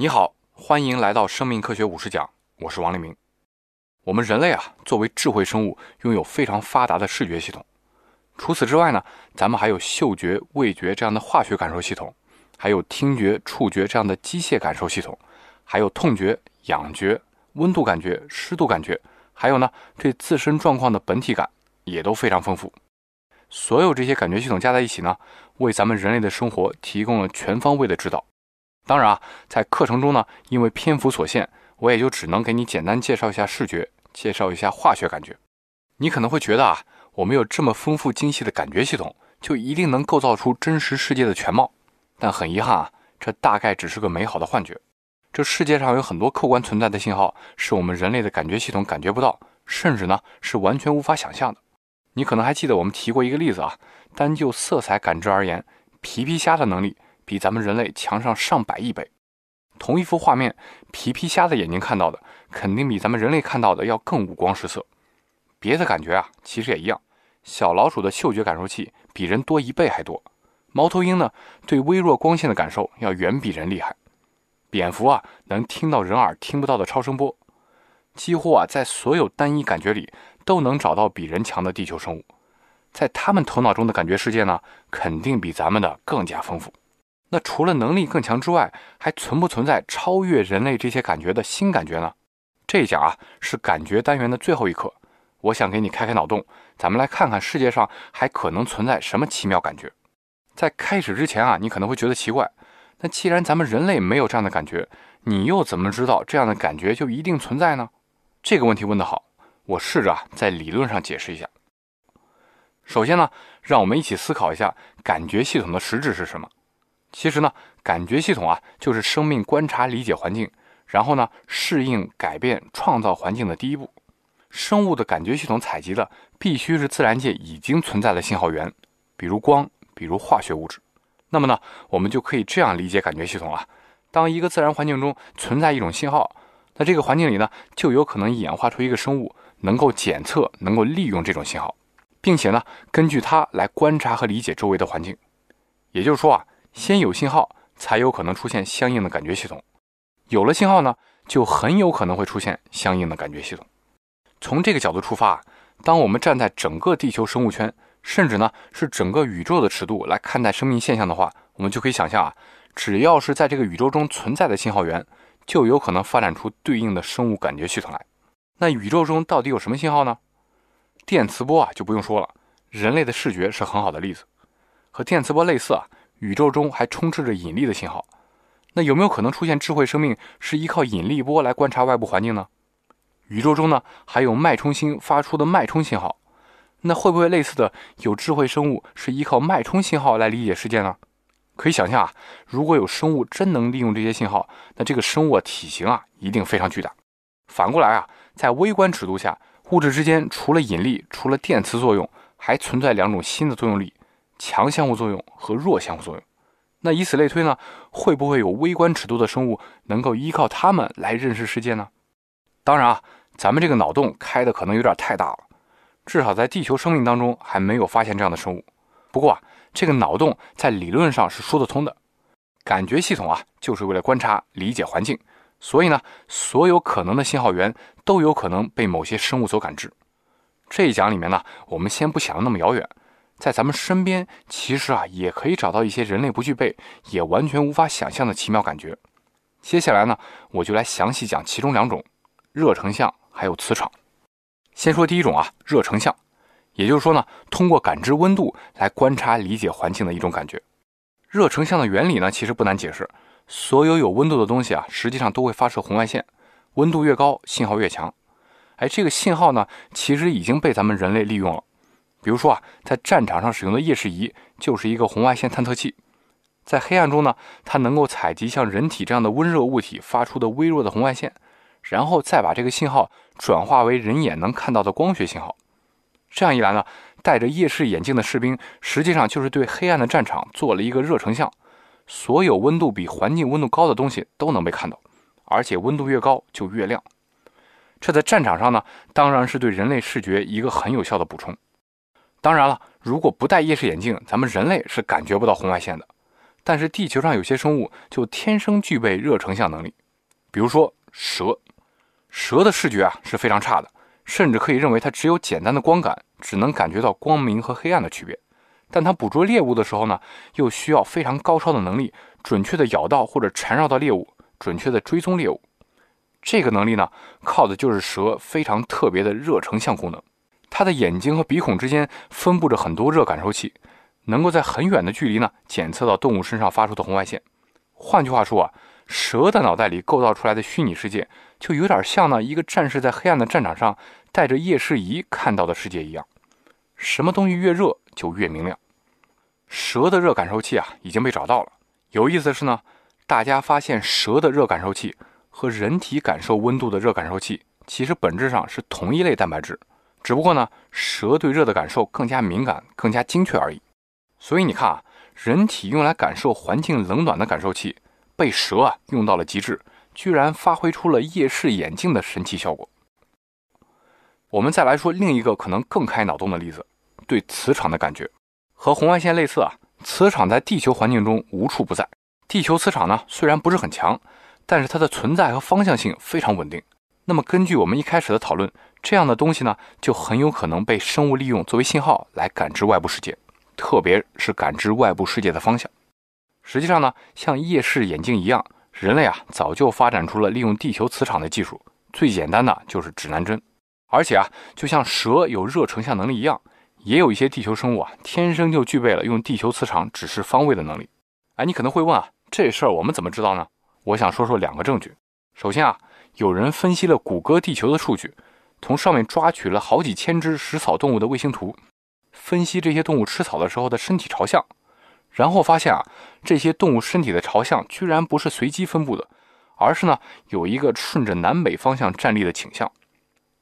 你好，欢迎来到生命科学五十讲，我是王立明。我们人类啊，作为智慧生物，拥有非常发达的视觉系统。除此之外呢，咱们还有嗅觉、味觉这样的化学感受系统，还有听觉、触觉这样的机械感受系统，还有痛觉、痒觉、温度感觉、湿度感觉，还有呢，对自身状况的本体感也都非常丰富。所有这些感觉系统加在一起呢，为咱们人类的生活提供了全方位的指导。当然啊，在课程中呢，因为篇幅所限，我也就只能给你简单介绍一下视觉，介绍一下化学感觉。你可能会觉得啊，我们有这么丰富精细的感觉系统，就一定能构造出真实世界的全貌。但很遗憾啊，这大概只是个美好的幻觉。这世界上有很多客观存在的信号，是我们人类的感觉系统感觉不到，甚至呢是完全无法想象的。你可能还记得我们提过一个例子啊，单就色彩感知而言，皮皮虾的能力比咱们人类强上上百亿倍。同一幅画面，皮皮虾的眼睛看到的肯定比咱们人类看到的要更五光十色。别的感觉啊，其实也一样。小老鼠的嗅觉感受器比人多一倍还多。猫头鹰呢，对微弱光线的感受要远比人厉害。蝙蝠啊，能听到人耳听不到的超声波。几乎啊，在所有单一感觉里。都能找到比人强的地球生物，在他们头脑中的感觉世界呢，肯定比咱们的更加丰富。那除了能力更强之外，还存不存在超越人类这些感觉的新感觉呢？这一讲啊，是感觉单元的最后一课，我想给你开开脑洞，咱们来看看世界上还可能存在什么奇妙感觉。在开始之前啊，你可能会觉得奇怪，那既然咱们人类没有这样的感觉，你又怎么知道这样的感觉就一定存在呢？这个问题问得好。我试着在理论上解释一下。首先呢，让我们一起思考一下感觉系统的实质是什么。其实呢，感觉系统啊，就是生命观察、理解环境，然后呢，适应、改变、创造环境的第一步。生物的感觉系统采集的必须是自然界已经存在的信号源，比如光，比如化学物质。那么呢，我们就可以这样理解感觉系统啊：当一个自然环境中存在一种信号，那这个环境里呢，就有可能演化出一个生物。能够检测、能够利用这种信号，并且呢，根据它来观察和理解周围的环境。也就是说啊，先有信号，才有可能出现相应的感觉系统。有了信号呢，就很有可能会出现相应的感觉系统。从这个角度出发，当我们站在整个地球生物圈，甚至呢是整个宇宙的尺度来看待生命现象的话，我们就可以想象啊，只要是在这个宇宙中存在的信号源，就有可能发展出对应的生物感觉系统来。那宇宙中到底有什么信号呢？电磁波啊，就不用说了。人类的视觉是很好的例子。和电磁波类似啊，宇宙中还充斥着引力的信号。那有没有可能出现智慧生命是依靠引力波来观察外部环境呢？宇宙中呢，还有脉冲星发出的脉冲信号。那会不会类似的有智慧生物是依靠脉冲信号来理解世界呢？可以想象啊，如果有生物真能利用这些信号，那这个生物体型啊，一定非常巨大。反过来啊。在微观尺度下，物质之间除了引力、除了电磁作用，还存在两种新的作用力：强相互作用和弱相互作用。那以此类推呢？会不会有微观尺度的生物能够依靠它们来认识世界呢？当然啊，咱们这个脑洞开的可能有点太大了，至少在地球生命当中还没有发现这样的生物。不过啊，这个脑洞在理论上是说得通的。感觉系统啊，就是为了观察、理解环境。所以呢，所有可能的信号源都有可能被某些生物所感知。这一讲里面呢，我们先不想那么遥远，在咱们身边其实啊也可以找到一些人类不具备、也完全无法想象的奇妙感觉。接下来呢，我就来详细讲其中两种：热成像还有磁场。先说第一种啊，热成像，也就是说呢，通过感知温度来观察理解环境的一种感觉。热成像的原理呢，其实不难解释。所有有温度的东西啊，实际上都会发射红外线，温度越高，信号越强。哎，这个信号呢，其实已经被咱们人类利用了。比如说啊，在战场上使用的夜视仪就是一个红外线探测器，在黑暗中呢，它能够采集像人体这样的温热物体发出的微弱的红外线，然后再把这个信号转化为人眼能看到的光学信号。这样一来呢，戴着夜视眼镜的士兵实际上就是对黑暗的战场做了一个热成像。所有温度比环境温度高的东西都能被看到，而且温度越高就越亮。这在战场上呢，当然是对人类视觉一个很有效的补充。当然了，如果不戴夜视眼镜，咱们人类是感觉不到红外线的。但是地球上有些生物就天生具备热成像能力，比如说蛇。蛇的视觉啊是非常差的，甚至可以认为它只有简单的光感，只能感觉到光明和黑暗的区别。但它捕捉猎物的时候呢，又需要非常高超的能力，准确的咬到或者缠绕到猎物，准确的追踪猎物。这个能力呢，靠的就是蛇非常特别的热成像功能。它的眼睛和鼻孔之间分布着很多热感受器，能够在很远的距离呢检测到动物身上发出的红外线。换句话说啊，蛇的脑袋里构造出来的虚拟世界，就有点像呢一个战士在黑暗的战场上带着夜视仪看到的世界一样。什么东西越热就越明亮。蛇的热感受器啊已经被找到了。有意思的是呢，大家发现蛇的热感受器和人体感受温度的热感受器其实本质上是同一类蛋白质。只不过呢，蛇对热的感受更加敏感、更加精确而已。所以你看啊，人体用来感受环境冷暖的感受器，被蛇啊用到了极致，居然发挥出了夜视眼镜的神奇效果。我们再来说另一个可能更开脑洞的例子：对磁场的感觉。和红外线类似啊，磁场在地球环境中无处不在。地球磁场呢虽然不是很强，但是它的存在和方向性非常稳定。那么根据我们一开始的讨论。这样的东西呢，就很有可能被生物利用作为信号来感知外部世界，特别是感知外部世界的方向。实际上呢，像夜视眼镜一样，人类啊早就发展出了利用地球磁场的技术。最简单的就是指南针。而且啊，就像蛇有热成像能力一样，也有一些地球生物啊天生就具备了用地球磁场指示方位的能力。哎，你可能会问啊，这事儿我们怎么知道呢？我想说说两个证据。首先啊，有人分析了谷歌地球的数据。从上面抓取了好几千只食草动物的卫星图，分析这些动物吃草的时候的身体朝向，然后发现啊，这些动物身体的朝向居然不是随机分布的，而是呢有一个顺着南北方向站立的倾向。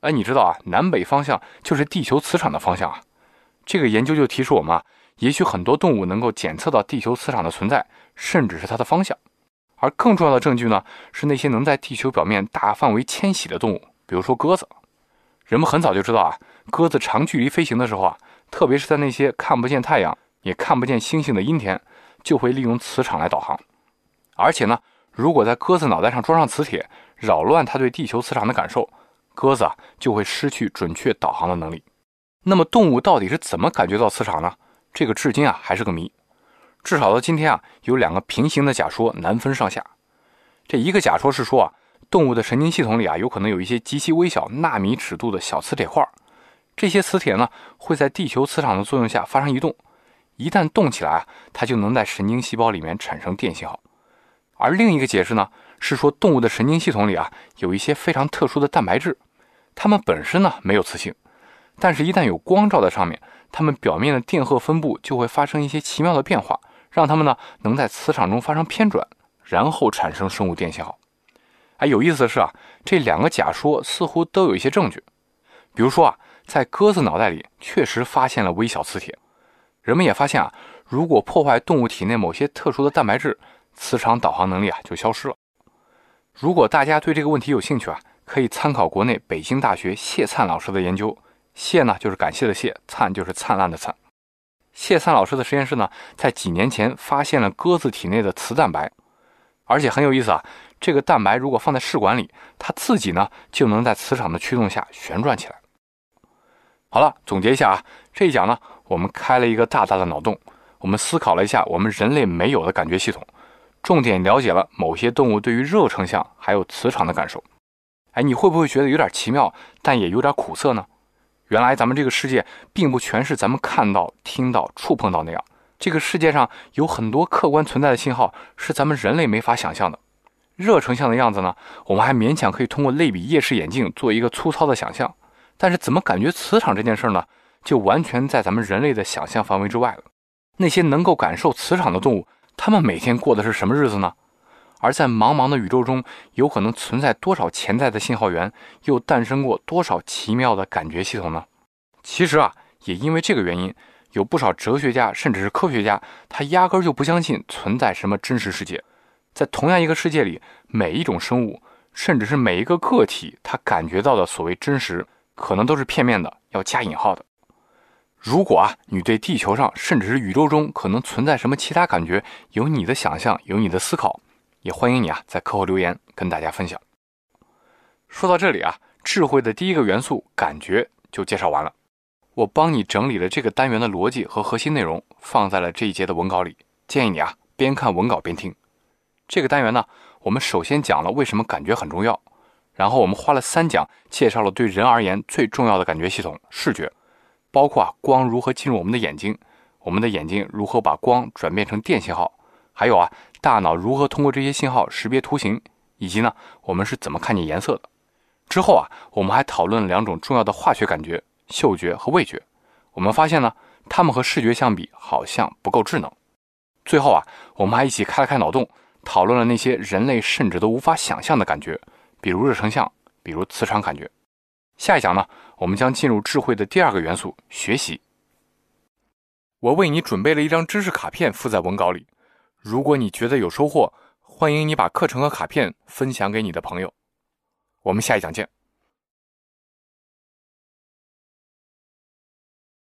哎，你知道啊，南北方向就是地球磁场的方向啊。这个研究就提示我们啊，也许很多动物能够检测到地球磁场的存在，甚至是它的方向。而更重要的证据呢，是那些能在地球表面大范围迁徙的动物，比如说鸽子。人们很早就知道啊，鸽子长距离飞行的时候啊，特别是在那些看不见太阳也看不见星星的阴天，就会利用磁场来导航。而且呢，如果在鸽子脑袋上装上磁铁，扰乱它对地球磁场的感受，鸽子啊就会失去准确导航的能力。那么动物到底是怎么感觉到磁场呢？这个至今啊还是个谜。至少到今天啊，有两个平行的假说难分上下。这一个假说是说啊。动物的神经系统里啊，有可能有一些极其微小、纳米尺度的小磁铁块。这些磁铁呢，会在地球磁场的作用下发生移动。一旦动起来啊，它就能在神经细胞里面产生电信号。而另一个解释呢，是说动物的神经系统里啊，有一些非常特殊的蛋白质，它们本身呢没有磁性，但是一旦有光照在上面，它们表面的电荷分布就会发生一些奇妙的变化，让它们呢能在磁场中发生偏转，然后产生生物电信号。哎，有意思的是啊，这两个假说似乎都有一些证据。比如说啊，在鸽子脑袋里确实发现了微小磁铁。人们也发现啊，如果破坏动物体内某些特殊的蛋白质，磁场导航能力啊就消失了。如果大家对这个问题有兴趣啊，可以参考国内北京大学谢灿老师的研究。谢呢就是感谢的谢，灿就是灿烂的灿。谢灿老师的实验室呢，在几年前发现了鸽子体内的磁蛋白，而且很有意思啊。这个蛋白如果放在试管里，它自己呢就能在磁场的驱动下旋转起来。好了，总结一下啊，这一讲呢，我们开了一个大大的脑洞，我们思考了一下我们人类没有的感觉系统，重点了解了某些动物对于热成像还有磁场的感受。哎，你会不会觉得有点奇妙，但也有点苦涩呢？原来咱们这个世界并不全是咱们看到、听到、触碰到那样，这个世界上有很多客观存在的信号是咱们人类没法想象的。热成像的样子呢，我们还勉强可以通过类比夜视眼镜做一个粗糙的想象，但是怎么感觉磁场这件事呢，就完全在咱们人类的想象范围之外了。那些能够感受磁场的动物，它们每天过的是什么日子呢？而在茫茫的宇宙中，有可能存在多少潜在的信号源，又诞生过多少奇妙的感觉系统呢？其实啊，也因为这个原因，有不少哲学家甚至是科学家，他压根就不相信存在什么真实世界。在同样一个世界里，每一种生物，甚至是每一个个体，他感觉到的所谓真实，可能都是片面的，要加引号的。如果啊，你对地球上甚至是宇宙中可能存在什么其他感觉，有你的想象，有你的思考，也欢迎你啊，在课后留言跟大家分享。说到这里啊，智慧的第一个元素感觉就介绍完了。我帮你整理了这个单元的逻辑和核心内容，放在了这一节的文稿里，建议你啊边看文稿边听。这个单元呢，我们首先讲了为什么感觉很重要，然后我们花了三讲介绍了对人而言最重要的感觉系统——视觉，包括啊光如何进入我们的眼睛，我们的眼睛如何把光转变成电信号，还有啊大脑如何通过这些信号识别图形，以及呢我们是怎么看见颜色的。之后啊，我们还讨论了两种重要的化学感觉：嗅觉和味觉。我们发现呢，它们和视觉相比好像不够智能。最后啊，我们还一起开了开脑洞。讨论了那些人类甚至都无法想象的感觉，比如热成像，比如磁场感觉。下一讲呢，我们将进入智慧的第二个元素——学习。我为你准备了一张知识卡片，附在文稿里。如果你觉得有收获，欢迎你把课程和卡片分享给你的朋友。我们下一讲见。